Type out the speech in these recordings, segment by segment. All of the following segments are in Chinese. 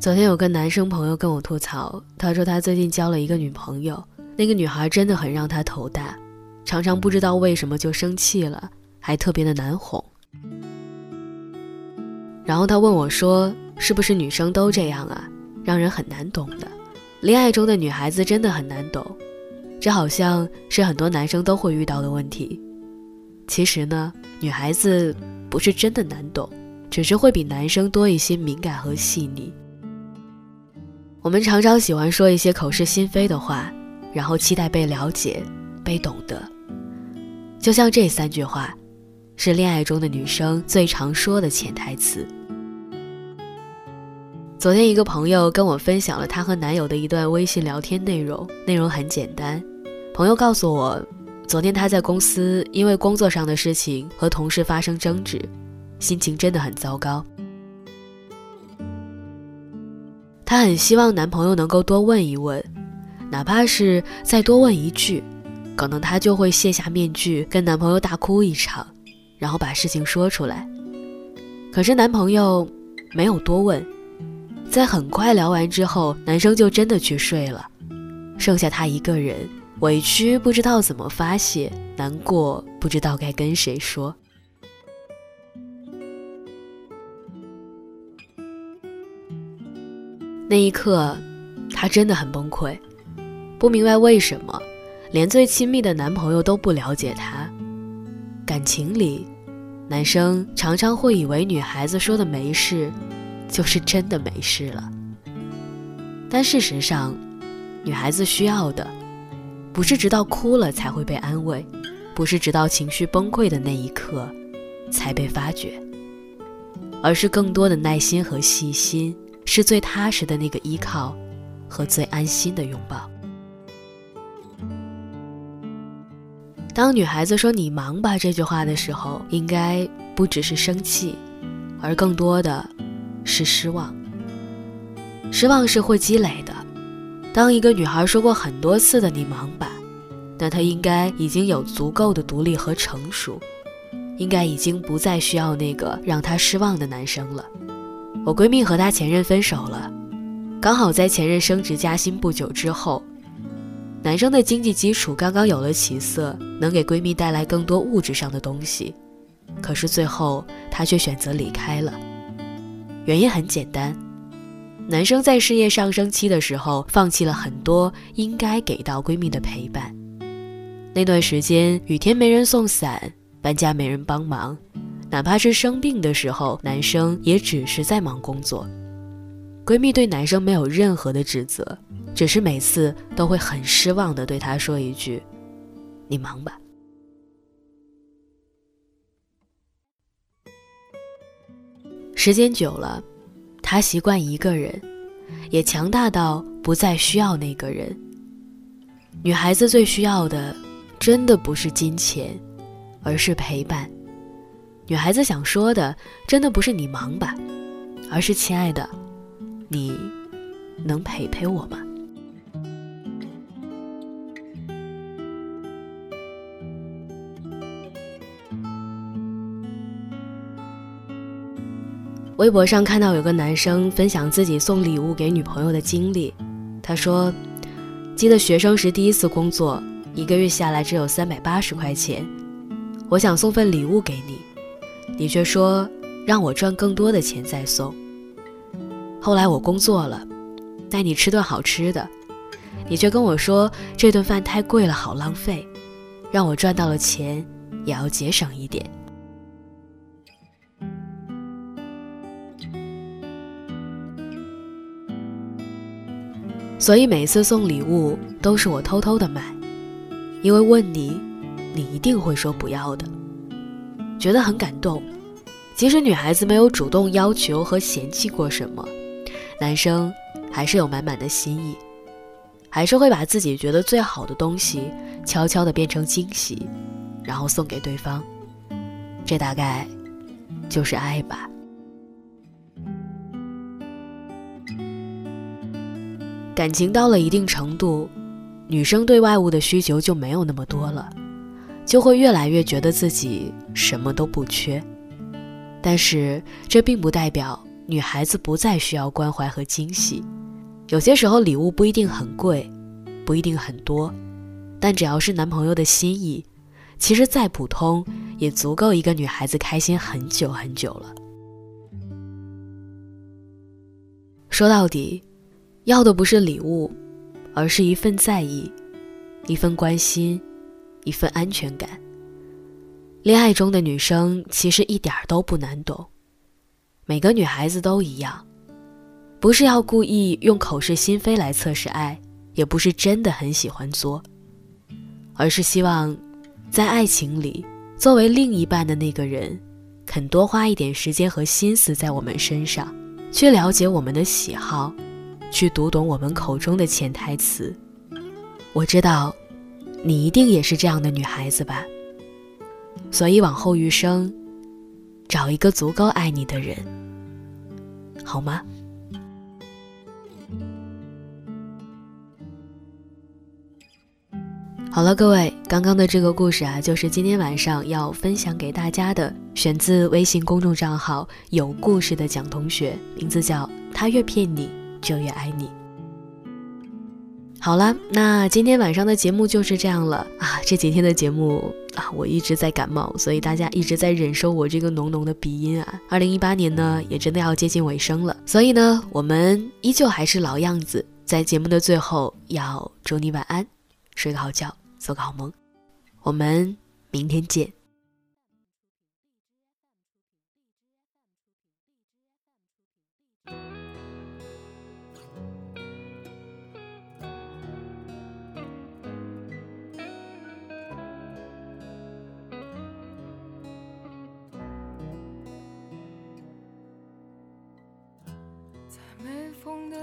昨天有个男生朋友跟我吐槽，他说他最近交了一个女朋友，那个女孩真的很让他头大，常常不知道为什么就生气了，还特别的难哄。然后他问我说：“是不是女生都这样啊？让人很难懂的，恋爱中的女孩子真的很难懂，这好像是很多男生都会遇到的问题。其实呢，女孩子不是真的难懂，只是会比男生多一些敏感和细腻。”我们常常喜欢说一些口是心非的话，然后期待被了解、被懂得。就像这三句话，是恋爱中的女生最常说的潜台词。昨天一个朋友跟我分享了她和男友的一段微信聊天内容，内容很简单。朋友告诉我，昨天她在公司因为工作上的事情和同事发生争执，心情真的很糟糕。她很希望男朋友能够多问一问，哪怕是再多问一句，可能她就会卸下面具，跟男朋友大哭一场，然后把事情说出来。可是男朋友没有多问，在很快聊完之后，男生就真的去睡了，剩下她一个人，委屈不知道怎么发泄，难过不知道该跟谁说。那一刻，她真的很崩溃，不明白为什么，连最亲密的男朋友都不了解她。感情里，男生常常会以为女孩子说的没事，就是真的没事了。但事实上，女孩子需要的，不是直到哭了才会被安慰，不是直到情绪崩溃的那一刻，才被发觉，而是更多的耐心和细心。是最踏实的那个依靠，和最安心的拥抱。当女孩子说“你忙吧”这句话的时候，应该不只是生气，而更多的是失望。失望是会积累的。当一个女孩说过很多次的“你忙吧”，那她应该已经有足够的独立和成熟，应该已经不再需要那个让她失望的男生了。我闺蜜和她前任分手了，刚好在前任升职加薪不久之后，男生的经济基础刚刚有了起色，能给闺蜜带来更多物质上的东西，可是最后她却选择离开了。原因很简单，男生在事业上升期的时候放弃了很多应该给到闺蜜的陪伴，那段时间雨天没人送伞，搬家没人帮忙。哪怕是生病的时候，男生也只是在忙工作。闺蜜对男生没有任何的指责，只是每次都会很失望的对他说一句：“你忙吧。”时间久了，他习惯一个人，也强大到不再需要那个人。女孩子最需要的，真的不是金钱，而是陪伴。女孩子想说的，真的不是你忙吧，而是亲爱的，你能陪陪我吗？微博上看到有个男生分享自己送礼物给女朋友的经历，他说：“记得学生时第一次工作，一个月下来只有三百八十块钱，我想送份礼物给你。”你却说让我赚更多的钱再送。后来我工作了，带你吃顿好吃的，你却跟我说这顿饭太贵了，好浪费，让我赚到了钱也要节省一点。所以每次送礼物都是我偷偷的买，因为问你，你一定会说不要的。觉得很感动，即使女孩子没有主动要求和嫌弃过什么，男生还是有满满的心意，还是会把自己觉得最好的东西悄悄地变成惊喜，然后送给对方。这大概就是爱吧。感情到了一定程度，女生对外物的需求就没有那么多了。就会越来越觉得自己什么都不缺，但是这并不代表女孩子不再需要关怀和惊喜。有些时候，礼物不一定很贵，不一定很多，但只要是男朋友的心意，其实再普通也足够一个女孩子开心很久很久了。说到底，要的不是礼物，而是一份在意，一份关心，一份安全感。恋爱中的女生其实一点都不难懂，每个女孩子都一样。不是要故意用口是心非来测试爱，也不是真的很喜欢作，而是希望，在爱情里，作为另一半的那个人，肯多花一点时间和心思在我们身上，去了解我们的喜好，去读懂我们口中的潜台词。我知道，你一定也是这样的女孩子吧。所以往后余生，找一个足够爱你的人，好吗？好了，各位，刚刚的这个故事啊，就是今天晚上要分享给大家的，选自微信公众账号“有故事的蒋同学”，名字叫“他越骗你就越爱你”。好了，那今天晚上的节目就是这样了啊！这几天的节目啊，我一直在感冒，所以大家一直在忍受我这个浓浓的鼻音啊。二零一八年呢，也真的要接近尾声了，所以呢，我们依旧还是老样子，在节目的最后要祝你晚安，睡个好觉。做个好梦，我们明天见。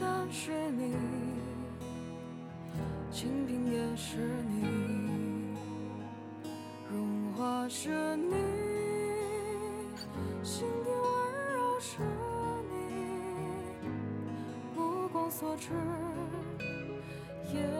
平淡是你。清贫也是你，荣华是你，心底温柔是你，目光所至也。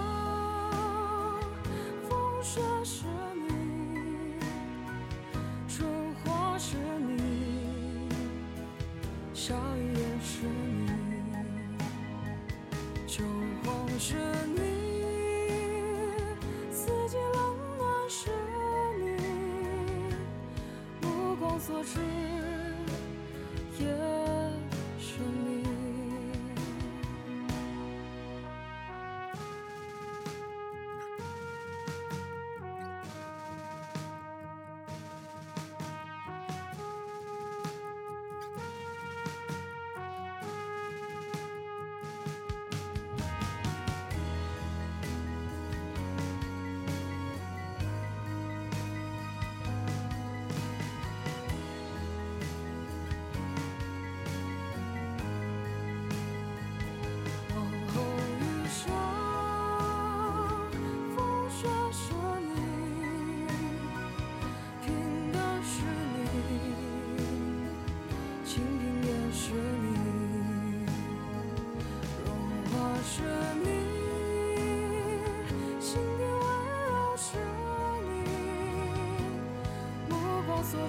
是。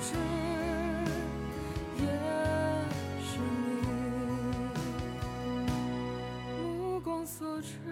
是，也是你目光所至。